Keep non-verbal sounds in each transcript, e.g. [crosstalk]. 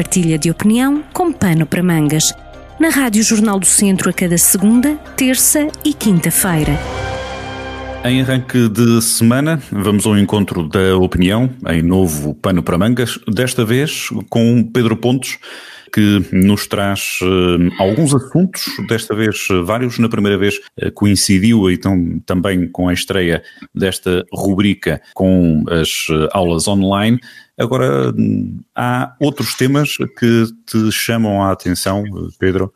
partilha de opinião com pano para mangas. Na Rádio Jornal do Centro a cada segunda, terça e quinta-feira. Em arranque de semana, vamos ao encontro da opinião em novo pano para mangas, desta vez com Pedro Pontes, que nos traz uh, alguns assuntos, desta vez uh, vários. Na primeira vez uh, coincidiu então também com a estreia desta rubrica com as aulas online. Agora, há outros temas que te chamam a atenção, Pedro.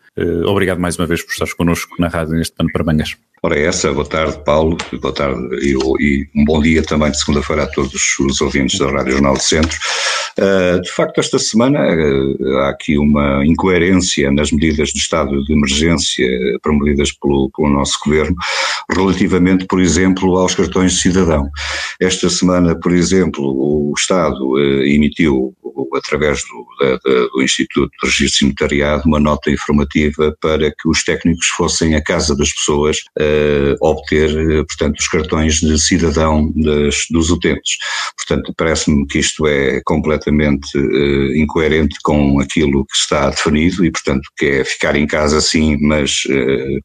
Obrigado mais uma vez por estares connosco na rádio neste Pano para Mangas. Ora, essa, boa tarde, Paulo, boa tarde e, e um bom dia também de segunda-feira a todos os ouvintes da Rádio Jornal do Centro. Uh, de facto, esta semana uh, há aqui uma incoerência nas medidas de estado de emergência promovidas pelo, pelo nosso governo, relativamente, por exemplo, aos cartões de cidadão. Esta semana, por exemplo, o Estado uh, emitiu através do, da, do Instituto de Registro Notariado, uma nota informativa para que os técnicos fossem à casa das pessoas uh, obter, uh, portanto, os cartões de cidadão das, dos utentes. Portanto, parece-me que isto é completamente uh, incoerente com aquilo que está definido e, portanto, que é ficar em casa sim, mas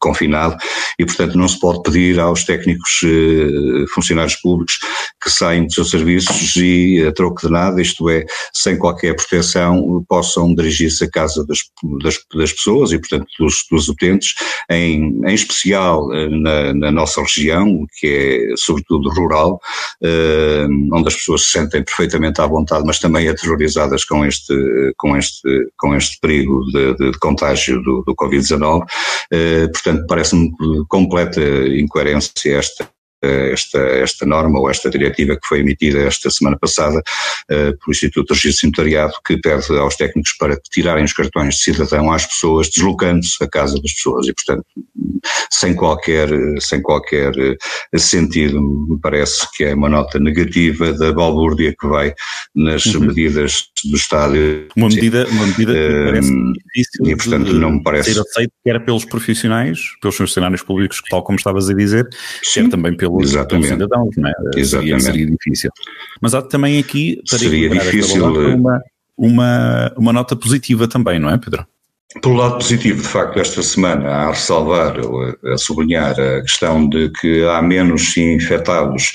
confinado e, portanto, não se pode pedir aos técnicos funcionários públicos que saem dos seus serviços e a troco de nada, isto é, sem qualquer proteção, possam dirigir-se à casa das, das, das, pessoas e, portanto, dos, dos utentes, em, em especial eh, na, na, nossa região, que é sobretudo rural, eh, onde as pessoas se sentem perfeitamente à vontade, mas também aterrorizadas com este, com este, com este perigo de, de, de contágio do, do Covid-19. Eh, portanto, parece-me completa incoerência esta esta, esta norma ou esta diretiva que foi emitida esta semana passada uh, pelo Instituto de Registro Sanitariado, que pede aos técnicos para tirarem os cartões de cidadão às pessoas, deslocando-se à casa das pessoas e, portanto, sem qualquer, sem qualquer eh, sentido, me parece que é uma nota negativa da balbúrdia que vai nas uhum. medidas do Estado. Uma medida, uma medida que uh, parece difícil e, portanto, não me parece... ser aceito, quer pelos profissionais, pelos funcionários públicos, tal como estavas a dizer, Sim. quer também pelos, pelos cidadãos, não é? Exatamente. Seria, seria difícil. Mas há também aqui, para seria difícil, uma, uma, uma nota positiva também, não é, Pedro? Pelo lado positivo, de facto, esta semana a ressalvar, a sublinhar a questão de que há menos infectados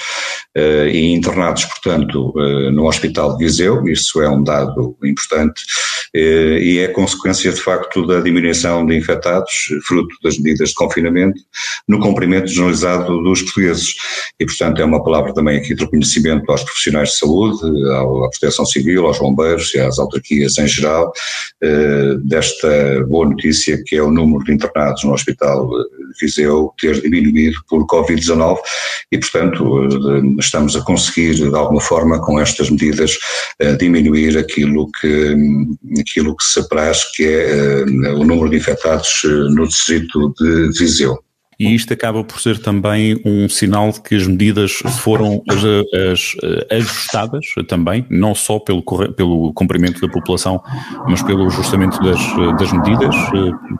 uh, e internados, portanto, uh, no Hospital de Viseu, isso é um dado importante, uh, e é consequência, de facto, da diminuição de infectados, fruto das medidas de confinamento, no cumprimento generalizado dos portugueses. E, portanto, é uma palavra também aqui de reconhecimento aos profissionais de saúde, à Proteção Civil, aos bombeiros e às autarquias em geral, desta boa notícia que é o número de internados no Hospital de Viseu ter diminuído por Covid-19 e, portanto, eh, estamos a conseguir, de alguma forma, com estas medidas, eh, diminuir aquilo que, aquilo que se apraz, que é eh, o número de infectados no distrito de Viseu e isto acaba por ser também um sinal de que as medidas foram as, as, ajustadas também, não só pelo, pelo cumprimento da população, mas pelo ajustamento das, das medidas.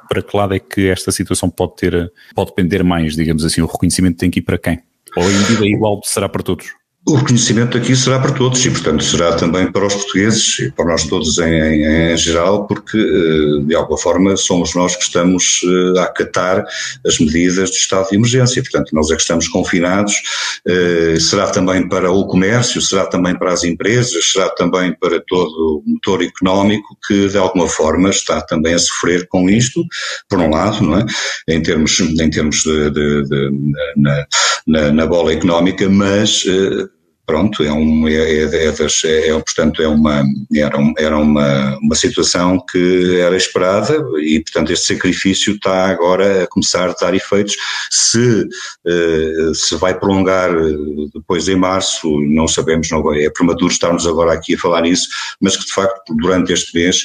Para que lado é que esta situação pode ter, pode depender mais, digamos assim, o reconhecimento tem que ir para quem? Ou a medida igual será para todos? O reconhecimento aqui será para todos e, portanto, será também para os portugueses e para nós todos em, em, em, geral, porque, eh, de alguma forma, somos nós que estamos eh, a acatar as medidas de estado de emergência. Portanto, nós é que estamos confinados. Eh, será também para o comércio, será também para as empresas, será também para todo o motor económico que, de alguma forma, está também a sofrer com isto, por um lado, não é? Em termos, em termos de, de, de na, na, na, bola económica, mas pronto, é um, é, é, é, das, é, é, portanto, é uma, era, um, era uma, uma situação que era esperada e, portanto, este sacrifício está agora a começar a dar efeitos. Se, uh, se vai prolongar eh, depois em março, não sabemos, não, é prematuro estarmos agora aqui a falar nisso, mas que, de facto, durante este mês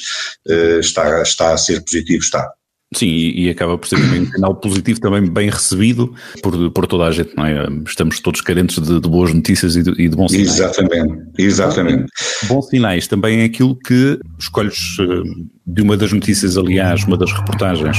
uh, está, está a ser positivo, está. Sim, e, e, acaba por ser também um [coughs] sinal positivo, também bem recebido por, por toda a gente, não é? Estamos todos carentes de, de boas notícias e de, e de bons sinais. Exatamente, exatamente. Bons sinais também é aquilo que escolhes eh, de uma das notícias, aliás, uma das reportagens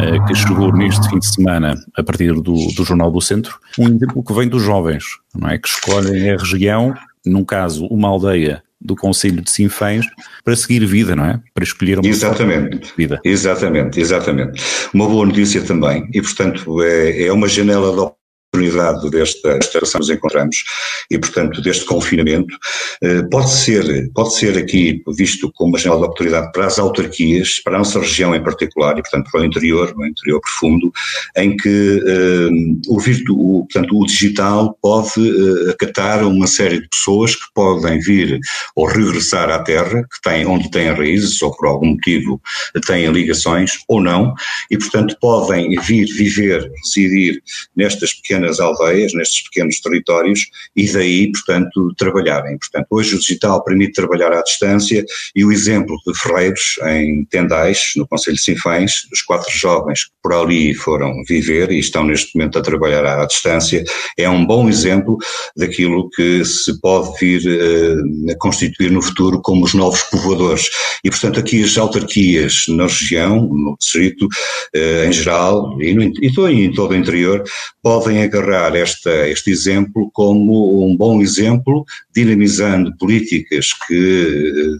eh, que chegou neste fim de semana a partir do, do Jornal do Centro, um exemplo que vem dos jovens, não é? Que escolhem a região, num caso uma aldeia do Conselho de Sinfãs para seguir vida, não é? Para escolher uma exatamente, vida. Exatamente, exatamente. Uma boa notícia também, e portanto é, é uma janela de oportunidade desta que nos encontramos e, portanto, deste confinamento, eh, pode ser, pode ser aqui visto como uma janela de oportunidade para as autarquias, para a nossa região em particular e, portanto, para o interior, o interior profundo, em que eh, o, virtu, o, portanto, o digital pode uh, acatar uma série de pessoas que podem vir ou regressar à terra, que têm, onde têm raízes ou por algum motivo têm ligações ou não, e, portanto, podem vir viver, residir nestas pequenas pequenas aldeias, nestes pequenos territórios, e daí, portanto, trabalharem. Portanto, hoje o digital permite trabalhar à distância e o exemplo de Ferreiros, em Tendais, no Conselho de Sinfães, os quatro jovens que por ali foram viver e estão neste momento a trabalhar à distância, é um bom exemplo daquilo que se pode vir uh, a constituir no futuro como os novos povoadores. E, portanto, aqui as autarquias na região, no distrito, uh, em geral, e, no, e em todo o interior, podem agarrar esta, este exemplo como um bom exemplo, dinamizando políticas que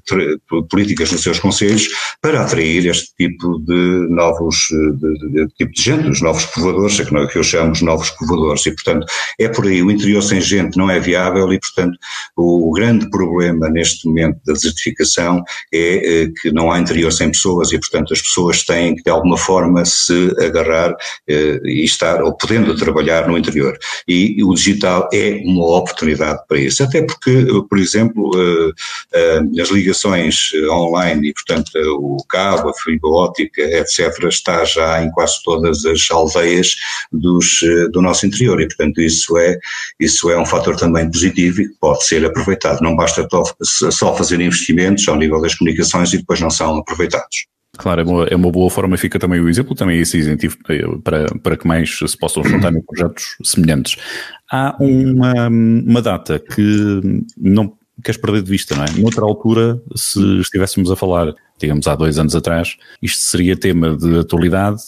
políticas nos seus conselhos para atrair este tipo de novos de, de, de tipo de gente, os novos povoadores, é que eu chamo de novos povoadores, e portanto é por aí, o interior sem gente não é viável e portanto o grande problema neste momento da desertificação é, é que não há interior sem pessoas e portanto as pessoas têm que de alguma forma se agarrar eh, e estar, ou podendo trabalhar no interior. E o digital é uma oportunidade para isso. Até porque, por exemplo, eh, eh, as ligações online e, portanto, o cabo, a fibra óptica, etc., está já em quase todas as aldeias dos, eh, do nosso interior. E, portanto, isso é, isso é um fator também positivo e que pode ser aproveitado. Não basta só fazer investimentos ao nível das comunicações e depois não são aproveitados. Claro, é uma, é uma boa forma, fica também o exemplo, também esse incentivo para, para que mais se possam juntar em projetos semelhantes. Há uma, uma data que não queres perder de vista, não é? Noutra altura, se estivéssemos a falar, digamos, há dois anos atrás, isto seria tema de atualidade,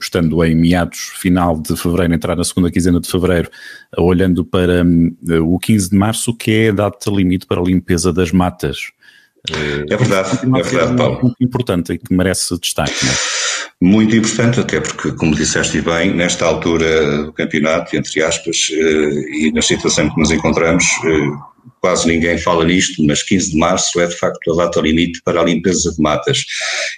estando em meados, final de fevereiro, entrar na segunda quinzena de fevereiro, olhando para hum, o 15 de março, que é a data limite para a limpeza das matas. É verdade, é verdade, Paulo. Muito importante e que merece destaque, não é? Muito importante, até porque, como disseste bem, nesta altura do campeonato, entre aspas, eh, e na situação que nos encontramos, eh, quase ninguém fala nisto, mas 15 de março é de facto a data limite para a limpeza de matas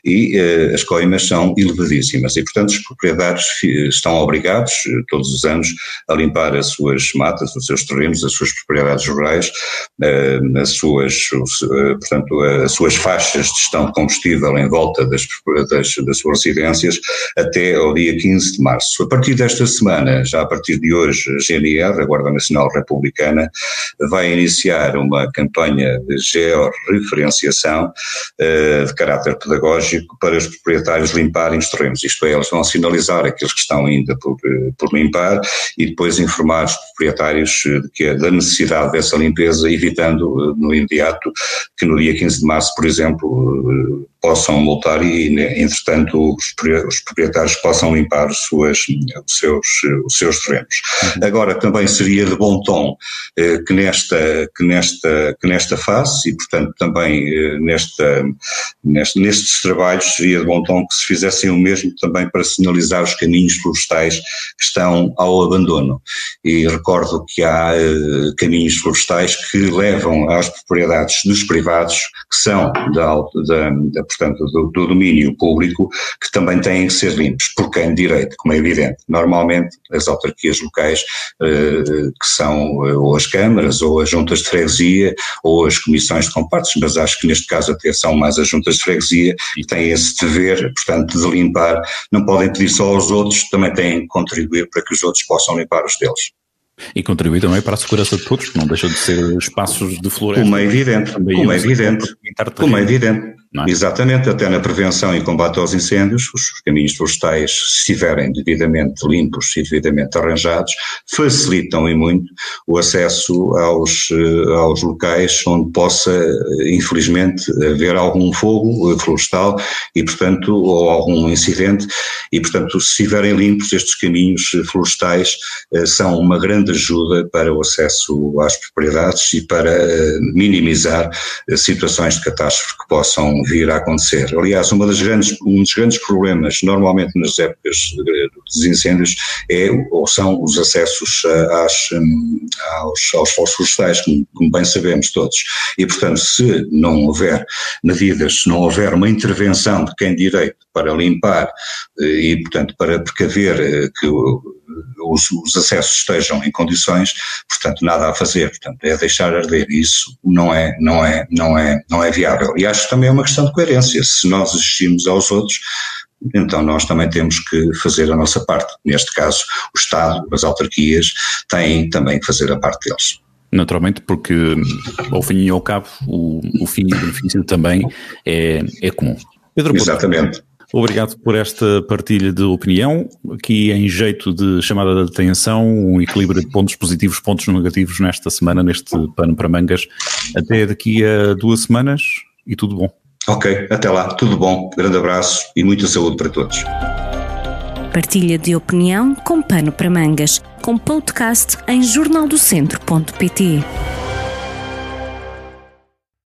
e eh, as coimas são elevadíssimas e, portanto, os proprietários estão obrigados eh, todos os anos a limpar as suas matas, os seus terrenos, as suas propriedades rurais, eh, as suas, portanto, as suas faixas de gestão de combustível em volta das, das, das suas residências até ao dia 15 de março. A partir desta semana, já a partir de hoje, a GNR, a Guarda Nacional Republicana, vai iniciar iniciar uma campanha de georreferenciação uh, de caráter pedagógico para os proprietários limparem os terrenos. Isto é, eles vão sinalizar aqueles que estão ainda por, eh, por limpar e depois informar os proprietários eh, de que, é da necessidade dessa limpeza, evitando no imediato que no dia 15 de março, por exemplo, possam multar e, né, entretanto, os, os proprietários possam limpar os, suas, os, seus, os seus terrenos. Uhum. Agora, também seria de bom tom eh, que, nesta, que, nesta, que nesta fase, e portanto também eh, nesta, neste, nestes trabalhos, seria de bom tom que se fizessem o mesmo também para sinalizar os caminhos florestais que estão ao abandono. E recordo que há eh, caminhos florestais que levam às propriedades dos privados, que são da, da, da portanto, do, do, domínio público, que também têm que ser limpos, por quem direito, como é evidente. Normalmente, as autarquias locais, eh, que são eh, ou as câmaras, ou as juntas de freguesia, ou as comissões de compartes, mas acho que neste caso até são mais as juntas de freguesia, e têm esse dever, portanto, de limpar. Não podem pedir só aos outros, também têm que contribuir para que os outros possam limpar os deles. E contribui também para a segurança de todos, que não deixam de ser espaços de floresta. Como é evidente, como é evidente, como é evidente. É? Exatamente, até na prevenção e combate aos incêndios, os caminhos florestais, se estiverem devidamente limpos e devidamente arranjados, facilitam e muito o acesso aos, eh, aos locais onde possa, infelizmente, haver algum fogo florestal e, portanto, ou algum incidente, e, portanto, se estiverem limpos, estes caminhos florestais eh, são uma grande ajuda para o acesso às propriedades e para eh, minimizar situações de catástrofe que possam vir a acontecer. Aliás, uma das grandes, um dos grandes problemas, normalmente nas épocas dos incêndios, é ou são os acessos às, hum, aos, aos fossos florestais, como, como bem sabemos todos. E, portanto, se não houver medidas, se não houver uma intervenção de quem direito para limpar eh, e, portanto, para precaver eh, que os, os, acessos estejam em condições, portanto, nada a fazer, portanto, é deixar arder. Isso não é, não é, não é, não é viável. E acho que também é uma questão de coerência. Se nós exigimos aos outros, então nós também temos que fazer a nossa parte. Neste caso, o Estado, as autarquias, têm também que fazer a parte deles. Naturalmente, porque ao fim e ao cabo, o, o fim e o benefício também é, é comum. Pedro Exatamente. Obrigado por esta partilha de opinião. Aqui, em jeito de chamada de atenção, um equilíbrio de pontos positivos, pontos negativos nesta semana, neste pano para mangas. Até daqui a duas semanas e tudo bom. Ok, até lá, tudo bom. Grande abraço e muita saúde para todos. Partilha de opinião com pano para mangas, com podcast em jornaldocentro.pt.